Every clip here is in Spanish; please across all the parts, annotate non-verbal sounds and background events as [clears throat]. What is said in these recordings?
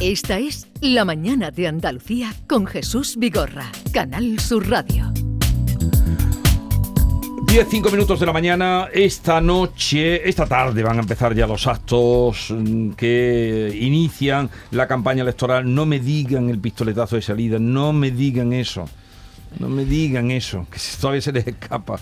Esta es La Mañana de Andalucía con Jesús Vigorra, Canal Sur Radio. 10, 5 minutos de la mañana, esta noche, esta tarde van a empezar ya los actos mm, que inician la campaña electoral. No me digan el pistoletazo de salida, no me digan eso, no me digan eso, que todavía se les escapa.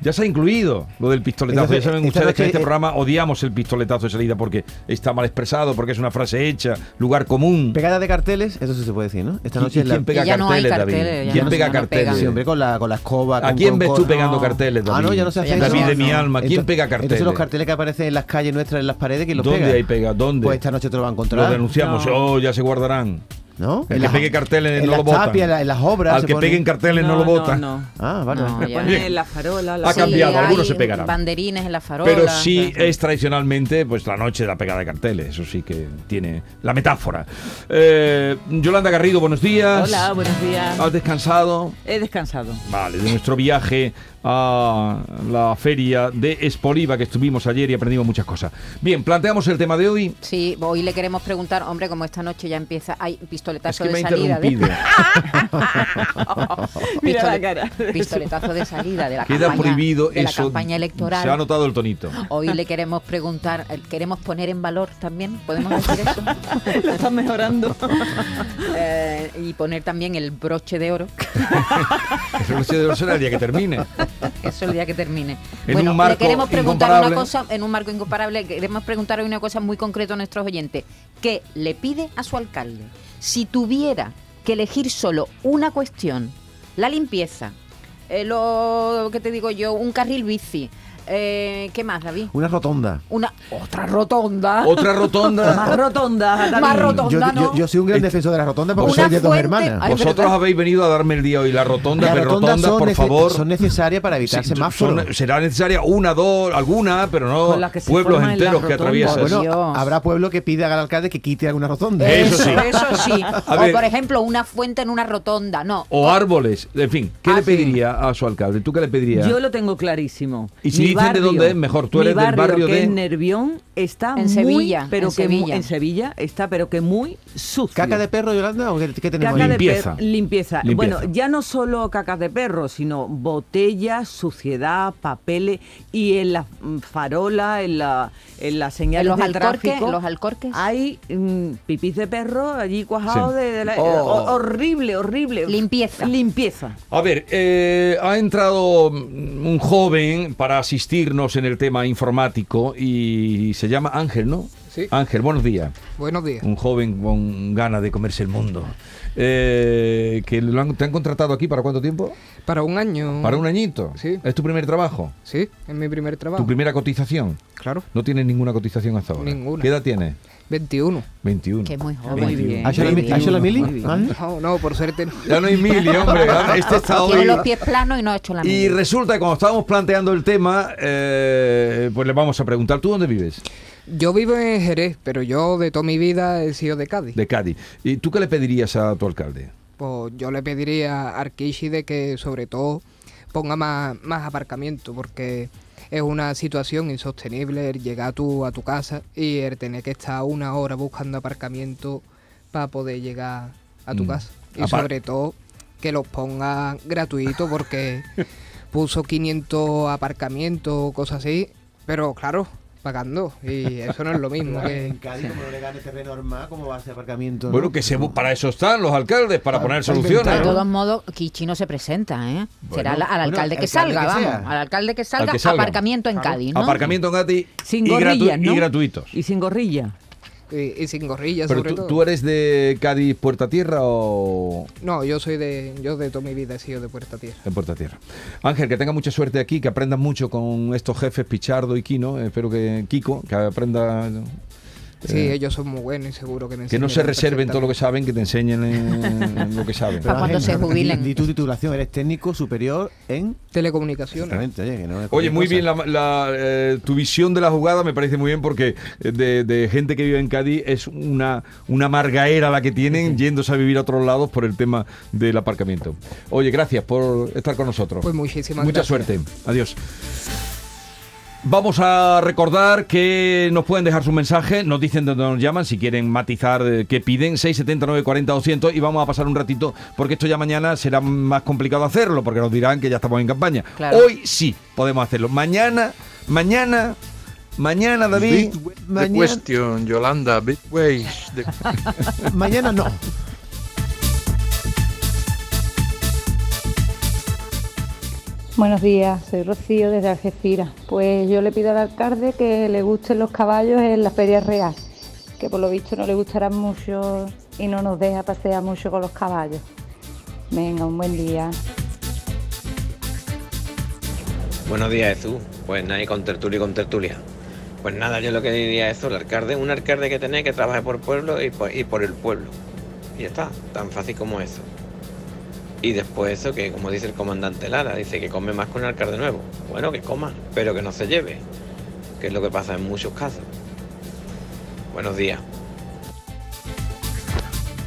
Ya se ha incluido lo del pistoletazo. Entonces, ya saben ustedes que en este eh, programa odiamos el pistoletazo de salida porque está mal expresado, porque es una frase hecha, lugar común. Pegada de carteles, eso sí se puede decir, ¿no? Esta ¿Qui- noche y es la... quién pega ya no carteles, David? carteles, ya ¿Quién no- pega no carteles? hombre, con la, con la escoba. ¿A con- quién con- ves tú con- pegando no. carteles, Ah, David? no, ya no se hace Ya eso. David de no, mi alma, ¿quién Entonces- pega carteles? Entonces los carteles que aparecen en las calles nuestras, en las paredes, ¿quién los ¿Dónde pega? hay pega? ¿Dónde? Pues esta noche te lo va a Lo encontrar. denunciamos, No. oh, ya se guardarán. ¿No? El En que pegue carteles en no lo tapias, en la- en las obras. Al que pone- peguen carteles no, lo votan. No, no. Ah, vale. Ponen la farola. Ha cambiado, algunos se pegarán. Banderines en la farola. Pero sí es tradicionalmente pues la noche de la pegada de carteles, eso sí que tiene la metáfora. Eh, Yolanda Garrido, buenos días. Hola, buenos días. ¿Has descansado? He descansado. Vale, de nuestro viaje a la feria de Espoliva que estuvimos ayer y aprendimos muchas cosas. Bien, planteamos el tema de hoy. Sí, hoy le queremos preguntar, hombre, como esta noche ya empieza, hay Es pistoletazo que me de salida. de- interrumpido. [laughs] Mira la cara. Pistoletazo de salida de la Queda campaña, prohibido de la eso. campaña electoral. Se ha notado el tonito. Hoy le queremos preguntar, eh, queremos poner en valor también, podemos [laughs] decir eso, Lo están mejorando. Eh, y poner también el broche de oro, [laughs] no sé de será el día que termine. Eso el día que termine. En bueno, un marco le queremos preguntar una cosa, en un marco incomparable, queremos preguntar una cosa muy concreta a nuestros oyentes. ¿Qué le pide a su alcalde? Si tuviera que elegir solo una cuestión, la limpieza, eh, lo que te digo yo, un carril bici, eh, ¿qué más, David? Una rotonda. Una otra rotonda. Otra rotonda. [laughs] Más rotonda. David. Más Yo, rotonda, ¿no? yo- yo soy un gran defensor de la rotonda porque Una soy de dos fuente- hermanas. Ay, Vosotros habéis venido a darme el día hoy. La rotonda, Las pero rotondas rotonda, por favor. son necesarias para evitar Sí, semáforos. son- será necesaria una, dos, alguna, pero no pueblos en enteros que rotondas. atraviesas. bueno, Dios. habrá pueblo que pida al alcalde que quite alguna rotonda. Eso sí. Eso sí. [laughs] A o ver. por ejemplo, una fuente en una rotonda. No. o árboles, en fin, ¿qué Ah, le sí. pediría a su alcalde? ¿Tú qué le pedirías? Yo lo tengo clarísimo. Y si dicen de dónde es, mejor. Tú eres del barrio que de- es Nervión está En muy, Sevilla, pero en que Sevilla. en Sevilla está, pero que muy sucio. ¿Caca de perro, Yolanda? ¿O qué, qué tenemos Caca ahí? de Limpieza. limpieza. Limpieza. Bueno, ya no solo cacas de perro, sino botellas, suciedad, papeles y en la mm, farola, en la, en las señales En los de alcorques, tráfico, los alcorques. Hay mm, pipís de perro allí cuajados Sí. de, de la- Oh. ho- horrible, horrible. Limpieza. Limpieza. A ver, eh, ha entrado mm, un joven para asistirnos en el tema informático y se llama Ángel, ¿no? Sí. Ángel, buenos días. Buenos días. Un joven con ganas de comerse el mundo. Eh, que lo han- ¿Te han contratado aquí para cuánto tiempo? Para un año. ¿Para un añito? Sí. ¿Es tu primer trabajo? Sí, es mi primer trabajo. ¿Tu primera cotización? Claro, No tienes ninguna cotización hasta ahora. Ninguna. ¿Qué edad tienes? 21. 21. Que muy joven. Muy bien. ¿Ha mili? No, no, por suerte no. Ya no hay mil, hombre. [laughs] Este está Tiene hoy. los pies planos y no ha hecho la Y mía. resulta que cuando estábamos planteando el tema, eh, pues le vamos a preguntar, ¿tú dónde vives? Yo vivo en Jerez, pero yo de toda mi vida he sido de Cádiz. De Cádiz. ¿Y tú qué le pedirías a tu alcalde? Pues yo le pediría a Arquishi de que sobre todo ponga más, más aparcamiento, porque es una situación insostenible el llegar tú a tu casa y el tener que estar una hora buscando aparcamiento para poder llegar a tu Mm. casa. Y Apar- sobre todo que los ponga gratuitos porque [laughs] puso 500 aparcamientos, cosas así, pero claro, pagando. Y eso no es lo mismo que... En Cádiz, como no le gane terreno armado, ¿cómo va a ser aparcamiento? Bueno, no? que se, para eso están los alcaldes, para poner soluciones. De ¿no? todos modos, Kichi no se presenta, ¿eh? Será Bueno. la- al alcalde Bueno, que alcalde salga, que vamos. Al alcalde que salga, que salga. aparcamiento en Cádiz, ¿no? Aparcamiento en Cádiz Sin y, gratu- gorrillas, ¿no? y gratuitos. Y sin gorrilla. Y, y sin gorrillas, Pero sobre tú, todo. tú eres de Cádiz Puerta Tierra o No, yo soy de. Yo de toda mi vida he sido de Puerta Tierra. en Puerta Tierra? Ángel, que tenga mucha suerte aquí, que aprendas mucho con estos jefes Pichardo y Kino. Espero que Kiko, que aprenda Sí, Eh, ellos son muy buenos y seguro que me que no se reserven todo lo que saben, que te enseñen eh, [laughs] lo que saben. Para cuando se jubilen. Di tu titulación, eres técnico superior en. Telecomunicaciones. Exactamente, oye, que no es Oye, muy cosa. bien, la, la, eh, tu visión de la jugada me parece muy bien porque de, de gente que vive en Cádiz es una, una margaera la que tienen yéndose a vivir a otros lados por el tema del aparcamiento. Oye, gracias por estar con nosotros. Pues muchísimas Mucha gracias. suerte. Adiós. Vamos a recordar que nos pueden dejar su mensaje, nos dicen de dónde nos llaman, si quieren matizar eh, qué piden, 679 40 200 y vamos a pasar un ratito porque esto ya mañana será más complicado hacerlo porque nos dirán que ya estamos en campaña. Claro. Hoy sí podemos hacerlo. Mañana, mañana, mañana David. The Mañana, question, Yolanda, big ways. [laughs] The mañana no. Buenos días, soy Rocío desde Algeciras. Pues yo le pido al alcalde que le gusten los caballos en la Feria Real, que por lo visto no le gustarán mucho y no nos deja pasear mucho con los caballos. Venga, un buen día. Buenos días, Jesús. Pues nada, y con tertulia y con tertulia. Pues nada, yo lo que diría es eso, el alcalde, un alcalde que tenéis que trabaje por pueblo y por, el pueblo. Y está, tan fácil como eso. Y después eso, que como dice el comandante Lara, dice que come más con un alcalde nuevo. Bueno, que coma, pero que no se lleve, que es lo que pasa en muchos casos. Buenos días.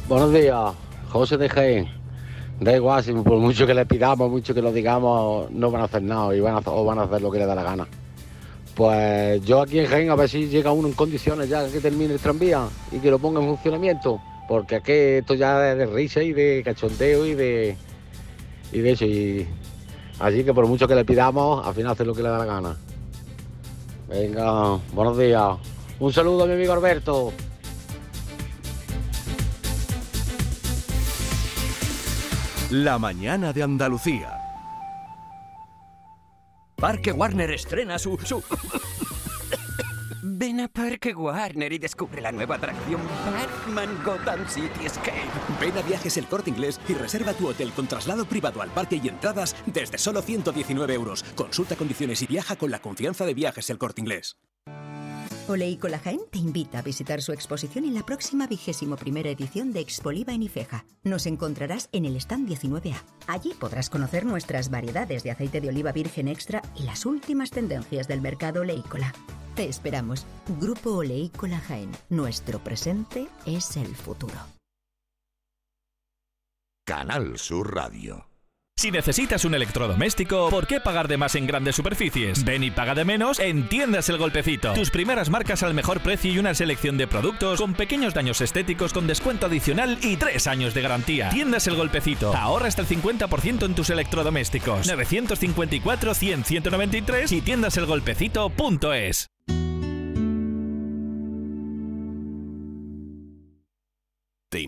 Buenos días, José de Jaén. Da igual, si por mucho que le pidamos, mucho que lo digamos, no van a hacer nada y van a, o van a hacer lo que les da la gana. Pues yo aquí en Jaén a ver si llega uno en condiciones ya que termine el tranvía y que lo ponga en funcionamiento. Porque aquí esto ya es de risa y de cachondeo y de, y de eso. Y, así que por mucho que le pidamos, al final hace lo que le da la gana. Venga, buenos días. Un saludo a mi amigo Alberto. La mañana de Andalucía. Parque Warner estrena su, su... Ven a Parque Warner y descubre la nueva atracción Batman Gotham City Escape. Ven a Viajes El Corte Inglés y reserva tu hotel con traslado privado al parque y entradas desde solo 119 euros. Consulta condiciones y viaja con la confianza de Viajes El Corte Inglés. Oleícola Jaén te invita a visitar su exposición en la próxima vigésimo primera edición de Expoliva en Ifeja. Nos encontrarás en el stand 19A. Allí podrás conocer nuestras variedades de aceite de oliva virgen extra y las últimas tendencias del mercado oleícola. Te esperamos. Grupo Oleícola Jaén. Nuestro presente es el futuro. Canal Sur Radio. Si necesitas un electrodoméstico, ¿por qué pagar de más en grandes superficies? Ven y paga de menos en Tiendas El Golpecito. Tus primeras marcas al mejor precio y una selección de productos con pequeños daños estéticos con descuento adicional y tres años de garantía. Tiendas El Golpecito. Ahorra hasta el 50% en tus electrodomésticos. 954-100-193 y tiendaselgolpecito.es.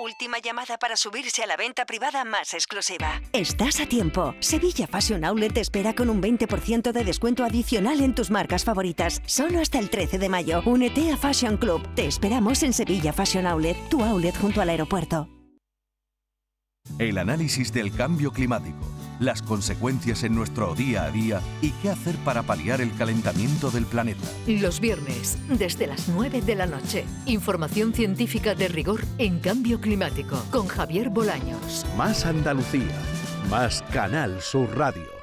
Última llamada para subirse a la venta privada más exclusiva. Estás a tiempo. Sevilla Fashion Outlet te espera con un 20% de descuento adicional en tus marcas favoritas. Solo hasta el 13 de mayo. Únete a Fashion Club. Te esperamos en Sevilla Fashion Outlet, tu outlet junto al aeropuerto. El análisis del cambio climático, las consecuencias en nuestro día a día y qué hacer para paliar el calentamiento del planeta. Los viernes, desde las 9 de la noche. Información científica de rigor en cambio climático con Javier Bolaños. Más Andalucía, más Canal Sur Radio.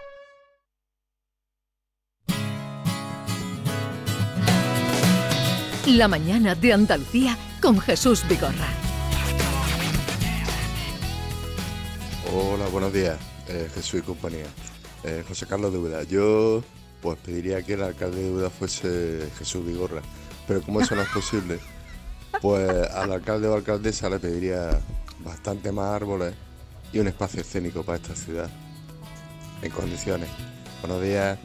La mañana de Andalucía con Jesús Vigorra. Hola, buenos días, eh, Jesús y compañía. Eh, José Carlos de Úbeda. Yo pues pediría que el alcalde de Úbeda fuese Jesús Vigorra, pero como eso no es posible, Pues al alcalde o alcaldesa le pediría bastante más árboles y un espacio escénico para esta ciudad. En condiciones. Buenos días.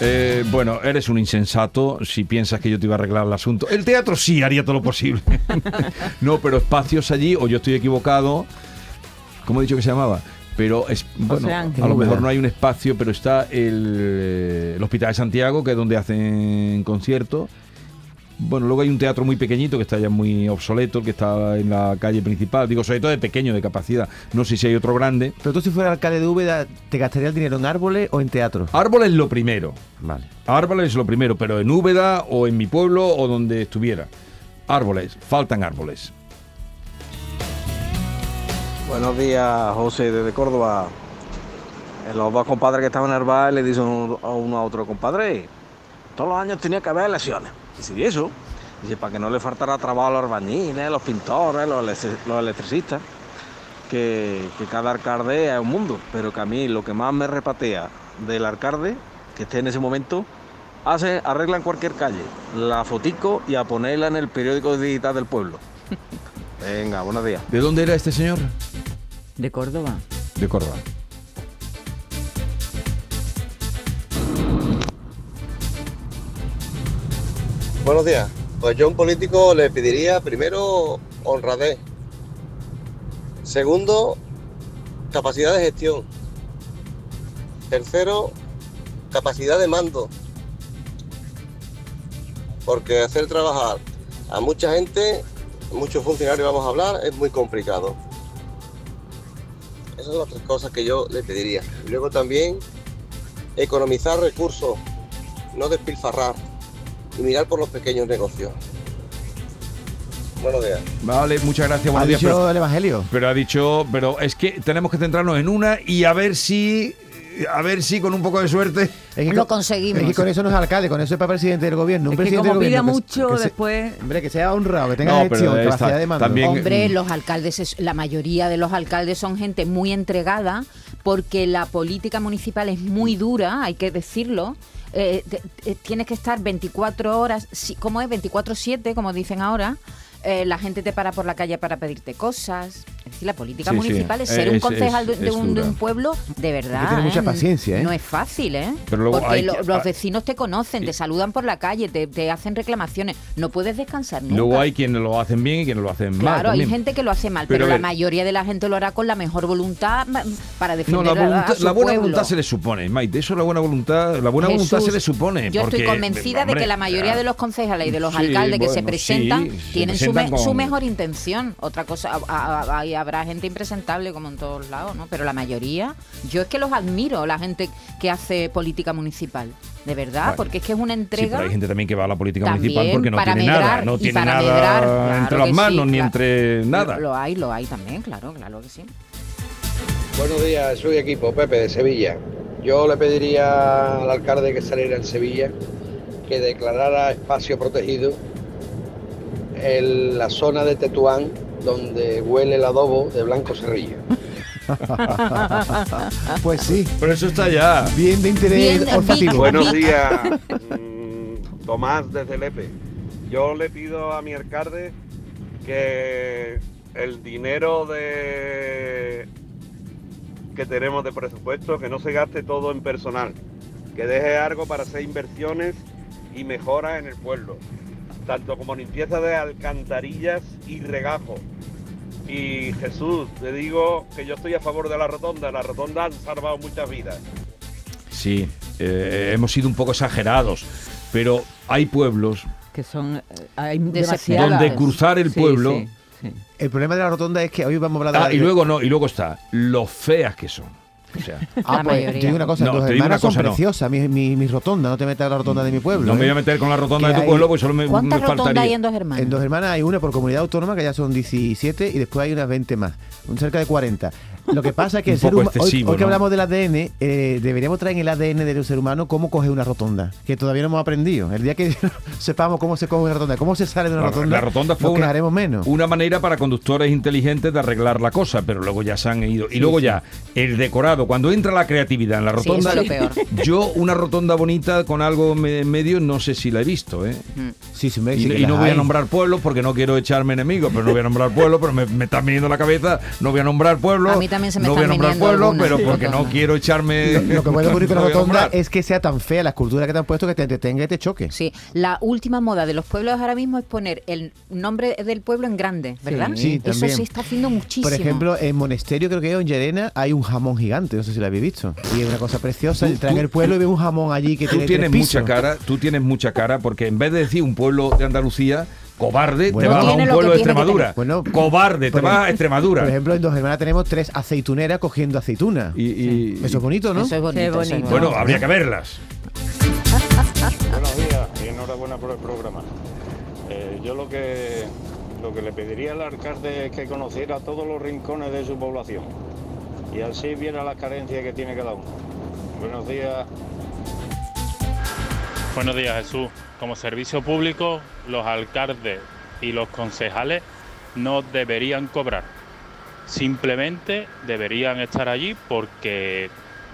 Eh, bueno, eres un insensato si piensas que yo te iba a arreglar el asunto. El teatro sí haría todo lo posible. [laughs] no, pero espacios allí, o yo estoy equivocado. ¿Cómo he dicho que se llamaba? Pero es, bueno, a lo mejor no hay un espacio, pero está el, eh, el Hospital de Santiago, que es donde hacen conciertos. Bueno, luego hay un teatro muy pequeñito que está ya muy obsoleto, que está en la calle principal. Digo, sobre todo de pequeño, de capacidad. No sé si hay otro grande. Pero tú si fueras alcalde de Úbeda, ¿te gastaría el dinero en árboles o en teatro? Árboles lo primero. Vale. Árboles lo primero, pero en Úbeda o en mi pueblo o donde estuviera. Árboles, faltan árboles. Buenos días, José, desde Córdoba. Eh, Los dos compadres que estaban en el bar le dicen a uno a otro, compadre, todos los años tenía que haber elecciones. Y si eso, dice, para que no le faltara trabajo a los albañiles, los pintores, los, los electricistas, que, que cada alcalde es un mundo, pero que a mí lo que más me repatea del alcalde, que esté en ese momento, hace, arreglan cualquier calle, la fotico y a ponerla en el periódico digital del pueblo. [laughs] Venga, buenos días. ¿De dónde era este señor? De Córdoba. De Córdoba. Buenos días. Pues yo a un político le pediría primero honradez. Segundo, capacidad de gestión. Tercero, capacidad de mando. Porque hacer trabajar a mucha gente, muchos funcionarios vamos a hablar, es muy complicado. Esas son las tres cosas que yo le pediría. Luego también economizar recursos, no despilfarrar y mirar por los pequeños negocios. Buenos días. Vale, muchas gracias. Buenos ¿Ha días. dicho pero- el Evangelio? Pero ha dicho, pero es que tenemos que centrarnos en una y a ver si, a ver si con un poco de suerte Es que Lo con- conseguimos. Es que con eso no es alcalde, con eso es para presidente del gobierno. Un Es que presidente como del pida gobierno que- mucho, que se- después... hombre, que sea honrado, que tenga No, pero gestión, esta- capacidad de mando. también- Hombre, los alcaldes, es- la mayoría de los alcaldes son gente muy entregada porque la política municipal es muy dura, hay que decirlo. Eh, te- te- tienes que estar 24 horas, si- ¿cómo es? 24-7, como dicen ahora. Eh, la gente te para por la calle para pedirte cosas. La política Sí, sí, municipal es ser es- un concejal es- de, un, de dura. un pueblo de verdad. que tener mucha ¿eh? paciencia, ¿eh? No es fácil, ¿eh? Pero luego Porque hay lo- que- los vecinos te conocen, te saludan por la calle, te, te hacen reclamaciones. No puedes descansar nunca. luego hay quienes lo hacen bien y quienes lo hacen mal. Claro, hay gente que lo hace mal, Pero pero, a la mayoría de la gente lo hará con la mejor voluntad para No, defender la, a- a voluntad- su la buena pueblo. voluntad se le supone, Maite. Eso es la buena voluntad. La buena voluntad se le supone. Yo porque, estoy convencida de que la mayoría ah, de los concejales y de los Sí, alcaldes que se presentan tienen su, mejor intención. Otra cosa, a- a- a- habrá gente impresentable como en todos lados, ¿no? Pero la mayoría, yo es que los admiro, la gente que hace política municipal. De verdad, Bueno, porque es que es una Sí, entrega. pero hay gente también que va a la política También municipal porque no para tiene nada, no tiene para nada medrar, claro entre las manos sí, ni claro. entre nada. Lo, lo hay, lo hay también, claro, claro que sí. Buenos días, soy equipo Pepe de Sevilla. Yo le pediría al alcalde que saliera en Sevilla que declarara espacio protegido en la zona de Tetuán donde huele el adobo de Blanco Cerrillo. [laughs] pues sí. Pero eso está ya. Bien de interés Bien, olfativo. Buenos días, [laughs] mm, Tomás desde Lepe. Yo le pido a mi alcalde que el dinero de que tenemos de presupuesto que no se gaste todo en personal, que deje algo para hacer inversiones y mejoras en el pueblo, tanto como limpieza de alcantarillas y regajo. Y Jesús, te digo que yo estoy a favor de la rotonda, la rotonda han salvado muchas vidas. Sí, eh, hemos sido un poco exagerados, pero hay pueblos Que son... eh, Hay donde cruzar el Sí, pueblo... sí, sí. El problema de la rotonda es que hoy vamos a hablar de Ah, la y luego no, y luego está, lo feas que son. O sea, [laughs] Ah, pues te digo una cosa, No, tus hermanas una cosa, son no. preciosas, mi, mi, mi rotonda, no te metas en la rotonda de mi pueblo. no me voy ¿eh? a meter con la rotonda de tu hay- pueblo, pues solo me, ¿Cuántas me rotondas faltaría. hay en dos hermanos? En Dos Hermanas hay una por comunidad autónoma que ya son 17 y después hay unas 20 más, un cerca de 40. Lo que pasa es que [laughs] el ser huma- hoy, que ¿no? hablamos del ADN, eh, deberíamos traer en el ADN del ser humano cómo coge una rotonda, que todavía no hemos aprendido. El día que [laughs] sepamos cómo se coge una rotonda, cómo se sale de una La- rotonda, la rotonda fue una, quejaremos menos. una manera para conductores inteligentes de arreglar la cosa, pero luego ya se han ido. Y luego ya, el decorado, cuando entra la creatividad en la Sí, rotonda, eso es lo peor. [laughs] yo una rotonda bonita con algo en medio no sé si la he visto, ¿eh? Sí, sí, me Y, no voy a nombrar pueblos porque no quiero echarme enemigos, pero no voy a nombrar pueblos, pero me, me están viniendo a la cabeza, no voy a nombrar pueblos. A mí también se me no voy a nombrar pueblos, pero porque no quiero echarme. Lo, lo que puede [laughs] ocurrir con no la voy a rotonda es que sea tan fea la escultura que te han puesto que te entretenga y te choque. Sí, la última moda de los pueblos ahora mismo es poner el nombre del pueblo en grande, ¿verdad? Sí, Eso también. se está haciendo muchísimo. Por ejemplo, en Monesterio, creo que en Llerena, hay un jamón gigante, no sé si lo habéis visto. Y es una cosa preciosa. Traen tú- el pueblo y ven un jamón allí que Tú tiene tienes tres mucha pisos. cara, tú tienes mucha cara, porque en vez de decir un pueblo de Andalucía, cobarde, Bueno, te vas a tiene un lo pueblo que de tiene que Extremadura. Bueno, cobarde, te por vas a Extremadura. Por ejemplo, en Dos Hermanas tenemos tres aceituneras cogiendo aceituna. Y, Eso es bonito, ¿no? Eso es bonito, Qué eso es bonito. bueno, habría que verlas. Buenos días y enhorabuena por el programa. Eh, yo lo que lo que le pediría al alcalde es que conociera todos los rincones de su población y así viera las carencias que tiene cada uno. Buenos días. Buenos días, Jesús. Como servicio público, los alcaldes y los concejales no deberían cobrar. Simplemente deberían estar allí porque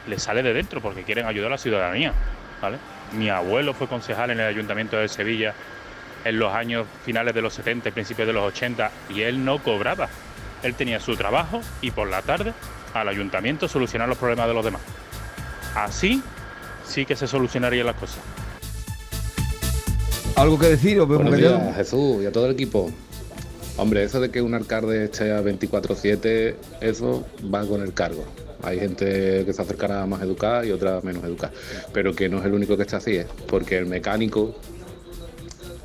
les sale de dentro, porque quieren ayudar a la ciudadanía. ¿vale? Mi abuelo fue concejal en el Ayuntamiento de Sevilla en los años finales de los 70 y principios de los 80 y él no cobraba. Él tenía su trabajo y por la tarde al ayuntamiento solucionar los problemas de los demás. Así sí que se solucionarían las cosas. ¿Algo que decir? ¿O Buenos días, Jesús, y a todo el equipo. Hombre, eso de que un alcalde esté a 24-7, eso va con el cargo. Hay gente que se acercará más educada y otra menos educada. Pero que no es el único que está así, ¿eh? porque el mecánico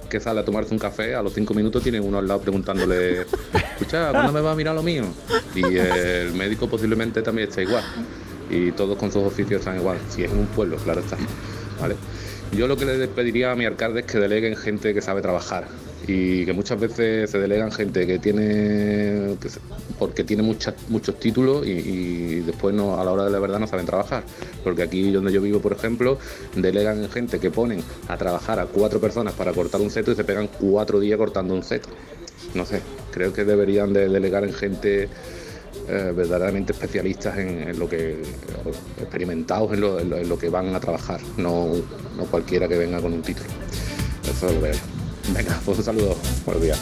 que sale a tomarse un café, a los cinco minutos tiene uno al lado preguntándole, escucha, ¿cuándo me va a mirar lo mío? Y el médico posiblemente también está igual. Y todos con sus oficios están igual. Si es en un pueblo, claro está. ¿Vale? Yo lo que le pediría a mi alcalde es que deleguen gente que sabe trabajar y que muchas veces se delegan gente que tiene porque tiene muchas, muchos títulos y, después no, a la hora de la verdad no saben trabajar. Porque aquí donde yo vivo, por ejemplo, delegan gente que ponen a trabajar a cuatro personas para cortar un seto y se pegan cuatro días cortando un seto. No sé, creo que deberían de delegar en gente eh, verdaderamente especialistas en, en lo que experimentados en lo, en lo- en lo que van a trabajar, no, no cualquiera que venga con un título. Eso lo veo. Venga, pues un saludo. Buenos días.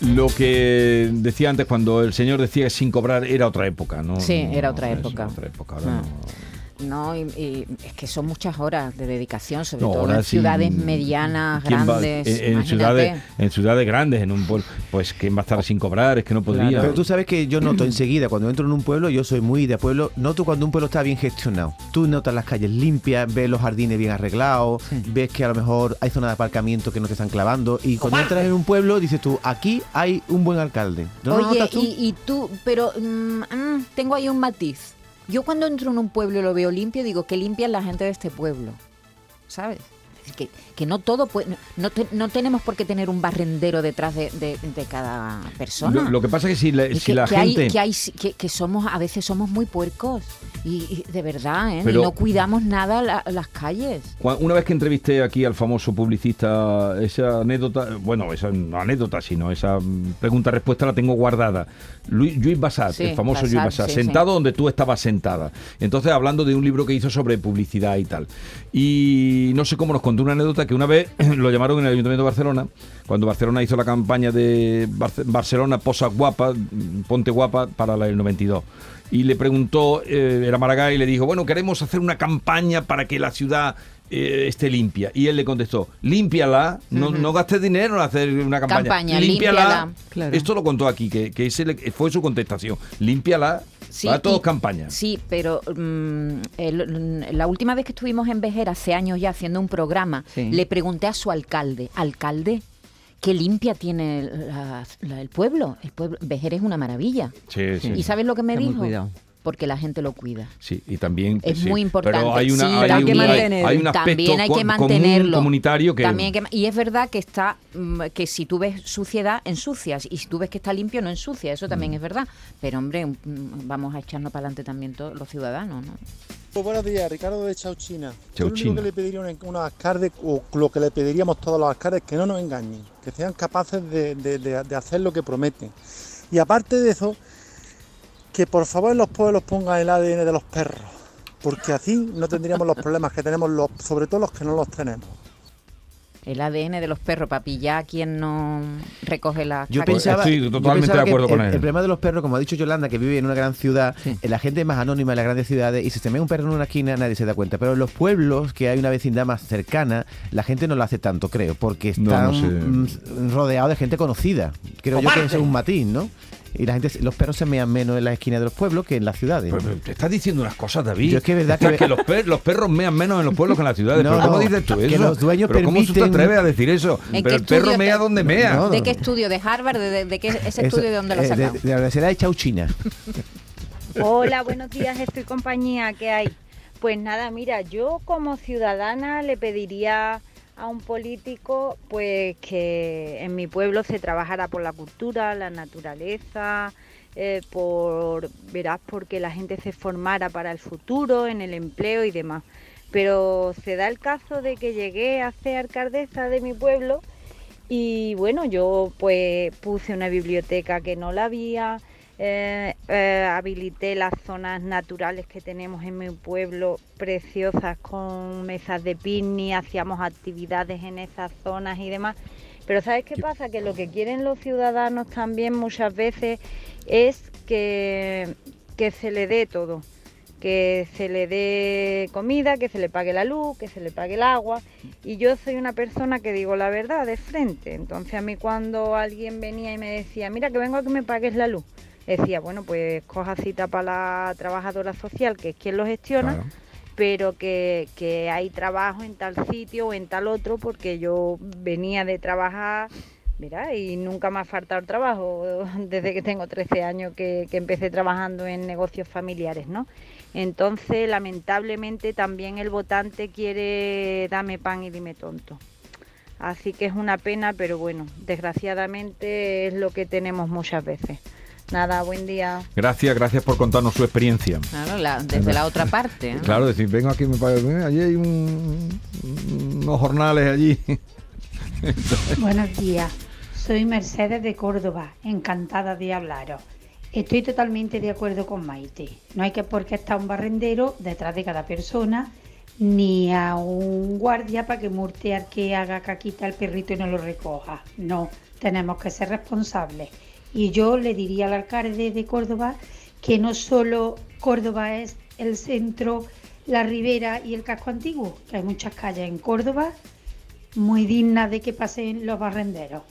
Lo que decía antes, cuando el señor decía que sin cobrar era otra época, ¿no? Sí, era otra época. otra época, ahora Ah. no. No, y, y es que son muchas horas de dedicación, sobre No, todo en sí, ciudades medianas, ¿Quién va- grandes. en, ciudades, en ciudades grandes, en un pueblo, pues quién va a estar sin cobrar, es que no podría. Pero tú sabes que yo noto enseguida, cuando entro en un pueblo, yo soy muy de pueblo, noto cuando un pueblo está bien gestionado. Tú notas las calles limpias, ves los jardines bien arreglados, ves que a lo mejor hay zonas de aparcamiento que no te están clavando. Y cuando entras en un pueblo, dices tú, aquí hay un buen alcalde. ¿No lo Oye, notas tú? y, y tú, pero mm, mm, tengo ahí un matiz. Yo cuando entro en un pueblo y lo veo limpio, digo, que limpia la gente de este pueblo. ¿Sabes? Es Que, que no todo puede, no, te- no tenemos por qué tener un barrendero detrás de, de- de cada persona. Lo, lo que pasa es que si la, Y si que, la que gente... hay, que, hay- que, que somos a veces somos muy puercos y, y de verdad ¿eh? Pero- y no cuidamos nada la- las calles Una vez que entrevisté aquí al famoso publicista, esa anécdota, bueno, esa no anécdota, sino esa mm, pregunta-respuesta la tengo guardada. Luis, Bassat, Sí, el famoso Bassat, sí, sentado sí. donde tú estabas sentada. Entonces, hablando de un libro que hizo sobre publicidad y tal. Y no sé cómo nos contó una anécdota que una vez [clears throat] lo llamaron en el Ayuntamiento de Barcelona, cuando Barcelona hizo la campaña de Barce- Barcelona Posa Guapa, mm, Ponte Guapa para del 92 y le preguntó, eh, era Maragall, y le dijo, bueno, queremos hacer una campaña para que la ciudad eh, esté limpia. Y él le contestó, límpiala, no, no gastes dinero en hacer una campaña. Campaña, límpiala. Claro. Esto lo contó aquí, que, que ese le- fue su contestación. Límpiala, Sí, va todo y- campaña. Sí, pero mm, el- la última vez que estuvimos en Vejer, hace años ya haciendo un programa, Sí. le pregunté a su alcalde, alcalde, ¿qué limpia tiene la- la- el pueblo? El pueblo, Vejer es una maravilla. Sí, sí. ¿Y sabes lo que me Ten muy dijo? Porque la gente lo cuida. Sí, y también... Es sí, muy importante. Pero hay, una, Sí, hay, un, hay- hay un aspecto también hay que mantenerlo. comunitario que... También hay que- y es verdad que está mm, que si tú ves suciedad, ensucias. Y si tú ves que está limpio, no ensucia. Eso Mm. también es verdad. Pero, hombre, mm, vamos a echarnos para adelante también todos los ciudadanos, ¿no? Pues buenos días, Ricardo de Chauchina. Yo lo único que le pediría a un- unos alcaldes, o lo que le pediríamos todos los alcaldes, que no nos engañen, que sean capaces de, de- de- de hacer lo que prometen. Y aparte de eso, que por favor en los pueblos pongan el ADN de los perros, porque así no tendríamos los problemas que tenemos, los, sobre todo los que no los tenemos. El ADN de los perros para pillar a quien no recoge la Yo pensaba, Estoy yo totalmente pensaba de que acuerdo el, con él. El problema de los perros, como ha dicho Yolanda, que vive en una gran ciudad, eh, la gente es más anónima en las grandes ciudades y si se me un perro en una esquina nadie se da cuenta. Pero en los pueblos, que hay una vecindad más cercana, la gente no lo hace tanto, creo, porque No, están no sé. mm, rodeados de gente conocida. Creo yo que eso es un matiz, ¿no? Y la gente, los perros se mean menos en las esquinas de los pueblos que en las ciudades. Pero, pero te estás diciendo unas cosas, David. Yo es que es verdad O sea, que- los, per- los perros mean menos en los pueblos que en las ciudades. No, pero ¿cómo no, dices tú que eso? los dueños pero ¿cómo tú te permiten- atreves a decir eso? ¿En Pero el perro mea te- donde mea. No, ¿De qué estudio? ¿De Harvard? ¿De, de- de qué ese Eso, estudio de dónde lo eh, de, sacado? de la Universidad de Chauchina. [laughs] Hola, buenos días, estoy compañía, ¿qué hay? Pues nada, mira, yo como ciudadana le pediría a un político pues que en mi pueblo se trabajara por la cultura, la naturaleza, eh, por verás porque la gente se formara para el futuro, en el empleo y demás. Pero se da el caso de que llegué a ser alcaldesa de mi pueblo y bueno, yo pues puse una biblioteca que no la había, eh, eh, habilité las zonas naturales que tenemos en mi pueblo preciosas con mesas de picnic, hacíamos actividades en esas zonas y demás. Pero ¿sabes qué pasa? Que lo que quieren los ciudadanos también muchas veces es que, que se le dé todo que se le dé comida, que se le pague la luz, que se le pague el agua. Y yo soy una persona que digo la verdad de frente. Entonces a mí cuando alguien venía y me decía, mira que vengo a que me pagues la luz, decía, bueno, pues coja cita para la trabajadora social, que es quien lo gestiona, pero que, que hay trabajo en tal sitio o en tal otro, porque yo venía de trabajar, mira, y nunca me ha faltado trabajo [laughs] desde que tengo 13 años que, que empecé trabajando en negocios familiares, ¿no? Entonces, lamentablemente, también el votante quiere dame pan y dime tonto. Así que es una pena, pero bueno, desgraciadamente es lo que tenemos muchas veces. Nada, buen día. Gracias, gracias por contarnos su experiencia. Claro, la- desde la otra parte. ¿no? Claro, decir, vengo aquí, me eh, allí hay un- unos jornales allí. [laughs] Buenos días, soy Mercedes de Córdoba, encantada de hablaros. Estoy totalmente de acuerdo con Maite. No hay que por qué estar un barrendero detrás de cada persona, ni a un guardia para que murte al que haga caquita al perrito y no lo recoja. No, tenemos que ser responsables. Y yo le diría al alcalde de Córdoba que no solo Córdoba es el centro, la ribera y el casco antiguo, que hay muchas calles en Córdoba muy dignas de que pasen los barrenderos.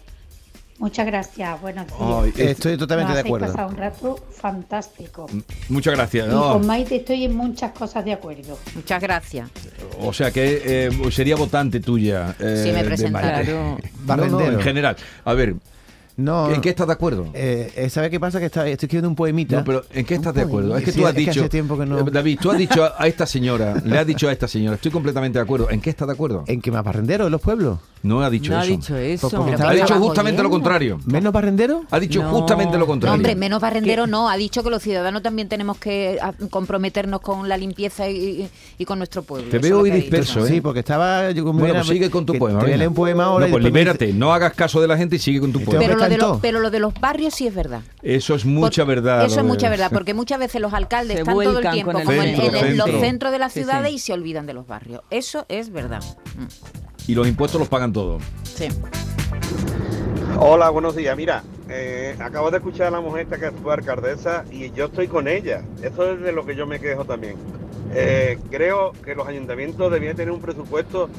Muchas gracias, buenos días. Estoy totalmente Nos de acuerdo. pasar un rato fantástico. Muchas gracias. Y No, con Maite estoy en muchas cosas de acuerdo. Muchas gracias. o sea que eh, sería votante tuya. eh, Sí, me de presentaron. Maite. Claro. [laughs] No, no, Barrendero. en general. A ver, No, ¿en qué estás de acuerdo? Eh, eh, ¿Sabes qué pasa? Que está- estoy escribiendo un poemita. No, pero ¿en qué estás de acuerdo? Es que Sí, tú has es que dicho. hace tiempo que no- Eh, David, tú has dicho a, a esta señora, le has dicho a esta señora, estoy completamente de acuerdo. ¿En qué estás de acuerdo? ¿En qué más barrendero en los pueblos? No ha dicho No ha eso. dicho eso. Pues porque Pero estaba Ha ¿qué dicho justamente lo contrario. ¿Menos barrendero? Ha dicho No. justamente lo No, contrario. hombre, menos barrendero no. Ha dicho que los ciudadanos también tenemos que ah, comprometernos con la limpieza y, con nuestro pueblo. Te Eso veo hoy que ha dicho. disperso, ¿eh? Sí, porque estaba yo Bueno, pues sigue con tu que poema. Te un poema ahora. No, pues libérate, no hagas caso de la gente y sigue con tu Este poema. Pero de cantó. los, pero lo de los barrios sí es verdad. Eso es mucha Por- verdad. Eso es mucha verdad, porque muchas veces los alcaldes Se están todo el tiempo con el como en, centro, en el- los centro. centros de las Sí, ciudades sí. y se olvidan de los barrios. Eso es verdad. Y los impuestos los pagan todos. Sí. Hola, buenos días. Mira, eh, acabo de escuchar a la mujer esta que fue alcaldesa y yo estoy con ella. Eso es de lo que yo me quejo también. Eh, creo que los ayuntamientos debían tener un presupuesto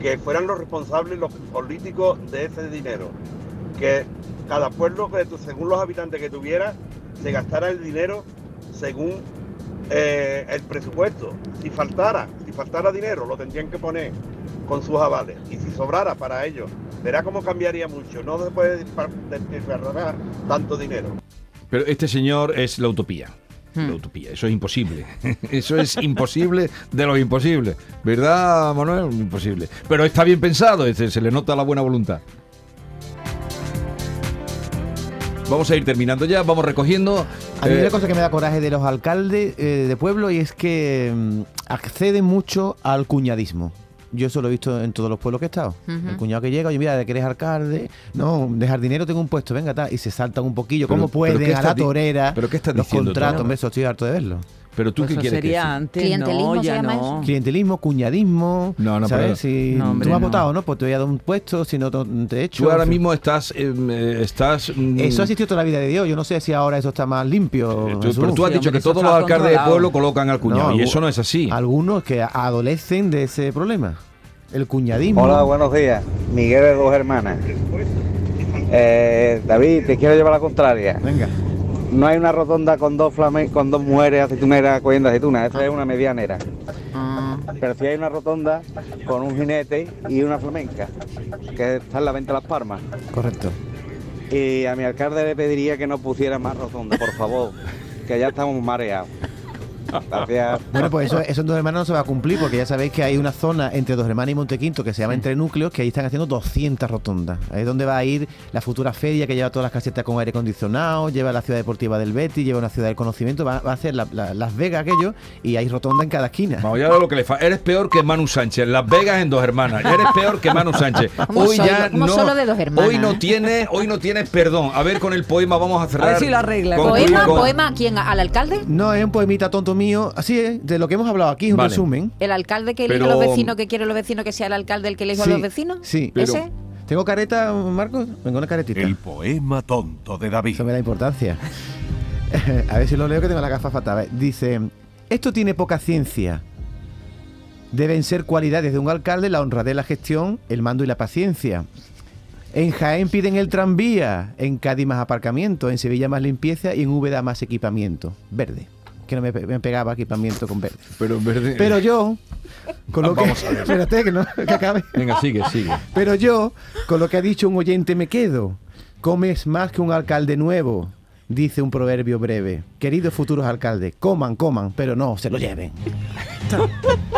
que fueran los responsables, los políticos de ese dinero. Que cada pueblo, según los habitantes que tuviera, se gastara el dinero según eh, el presupuesto. Si faltara, si faltara dinero, lo tendrían que poner con sus avales. Y si sobrara para ellos, verá cómo cambiaría mucho. No se puede despilfarrar tanto dinero. Pero este señor es la utopía. Hmm. La utopía, eso es imposible. [laughs] Eso es imposible de lo imposible. ¿Verdad, Manuel? Imposible. Pero está bien pensado, este, se le nota la buena voluntad. Vamos a ir terminando ya, vamos recogiendo. A mí eh, una cosa que me da coraje de los alcaldes eh, de pueblo y es que mm, acceden mucho al cuñadismo. Yo eso lo he visto en todos los pueblos que he estado. El cuñado que llega, oye, mira, que eres alcalde, no, de jardinero tengo un puesto, venga, tal, y se saltan un poquillo. Pero- ¿Cómo? ¿qué A la torera, pero qué estás los diciendo tú contratos, hombre, eso estoy harto de verlo. Pero tú Pues qué eso quieres que sería decir? antes, Clientelismo no, se ya llama no. Clientelismo, cuñadismo. No, no, ¿sabes? pero- Si No, hombre, tú me has no. votado, ¿no? Pues te voy a dar un puesto, si no te te echo. Tú ahora mismo estás, eh, eh, estás. mm, Eso ha existido toda la vida de Dios. Yo no sé si ahora eso está más limpio. tú- Jesús. pero tú has Sí, dicho hombre, que todos los alcaldes de pueblo colocan al cuñado No, y eso no es así. Algunos que adolecen de ese problema. El cuñadismo. Hola, buenos días. Miguel de dos hermanas. Eh, David, te quiero llevar la contraria. Venga. No hay una rotonda con dos con dos mujeres aceituneras cogiendo aceitunas. Esta es una medianera. Ah, Pero si hay una rotonda con un jinete y una flamenca, que está en la venta de las palmas. Correcto. Y a mi alcalde le pediría que no pusiera más rotonda, por favor, que ya estamos mareados. Gracias. Bueno, pues eso, eso en Dos Hermanas no se va a cumplir porque ya sabéis que hay una zona entre Dos Hermanas y Montequinto que se llama Entre Núcleos que ahí están haciendo 200 rotondas. Ahí es donde va a ir la futura feria que lleva todas las casetas con aire acondicionado, lleva la ciudad deportiva del Betis, lleva una ciudad del conocimiento, va, va a hacer la- la- Las Vegas aquello y hay rotonda en cada esquina. Vamos, ya lo que le Eres peor que Manu Sánchez. Las Vegas en dos hermanas. Eres peor que Manu Sánchez. [laughs] ¿Cómo Hoy solo- ya no. solo de dos hermanas? Hoy no tiene, hoy no tiene perdón. A ver con el poema vamos a cerrar. A ver si lo arregla. ¿Poema? con- ¿Poema a quién? ¿Al alcalde? No, es un poemita tonto mío, así es, de lo que hemos hablado aquí, un Vale. resumen. ¿El alcalde que elige Pero- a los vecinos, que quiere los vecinos que sea el alcalde el que elige Sí, a los vecinos? sí. Pero- ¿Ese? ¿Tengo careta, Marcos? Vengo una caretita. El poema tonto de David. Eso me da importancia. [laughs] A ver si lo leo que tengo la gafa fatal. Dice, esto tiene poca ciencia. Deben ser cualidades de un alcalde la honradez, la gestión, el mando y la paciencia. En Jaén piden el tranvía, en Cádiz más aparcamiento, en Sevilla más limpieza y en Úbeda más equipamiento. Verde. Que no me, me pegaba equipamiento con verde. Pero en verde. Pero yo, con lo que... Vamos a ver. [laughs] Espérate, que no, que acabe. Venga, sigue, sigue. Pero yo, con lo que ha dicho un oyente, me quedo. Comes más que un alcalde nuevo, dice un proverbio breve. Queridos futuros alcaldes, coman, coman, pero no se lo lleven. [laughs]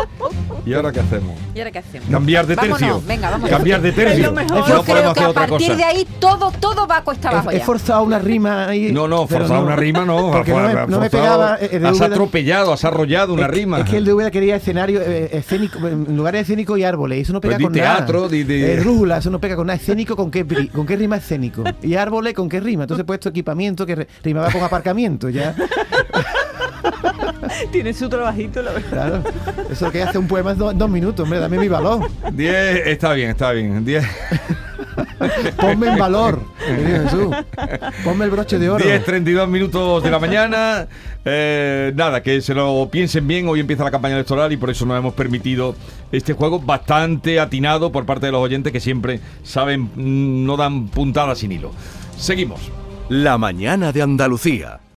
¿Y ahora qué hacemos? ¿Y ahora qué hacemos? Cambiar de tercio. Vámonos, venga, vamos. Cambiar de tercio. Es lo mejor. No podemos creo que hacer a otra partir cosa. de ahí todo, todo va a cuesta abajo He, he ya. forzado una rima ahí. No, no, forzar una rima no. Porque no me, Forzado- no me pegaba. eh, de Has Úbeda- atropellado, has arrollado una rima. Es que el de Úbeda quería escenario eh, escénico, en lugares escénicos y árboles. y Eso no Pues pega di con teatro, nada. di- di- Eh, rújula, eso no pega con nada. Escénico, ¿con qué, ¿con qué rima escénico? Y árboles, ¿con qué rima? Entonces he puesto equipamiento que re- rimaba con aparcamiento. Ya, [laughs] Tiene su trabajito, la verdad. claro. Eso que hace un poema do- dos minutos, hombre, dame mi valor. 10, está bien, está bien. 10. [laughs] Ponme en valor. querido Jesús. Ponme el broche de oro. 10, 32 minutos de la mañana. Eh, nada, que se lo piensen bien. Hoy empieza la campaña electoral y por eso nos hemos permitido este juego bastante atinado por parte de los oyentes que siempre saben, mm, no dan puntadas sin hilo. Seguimos. La mañana de Andalucía.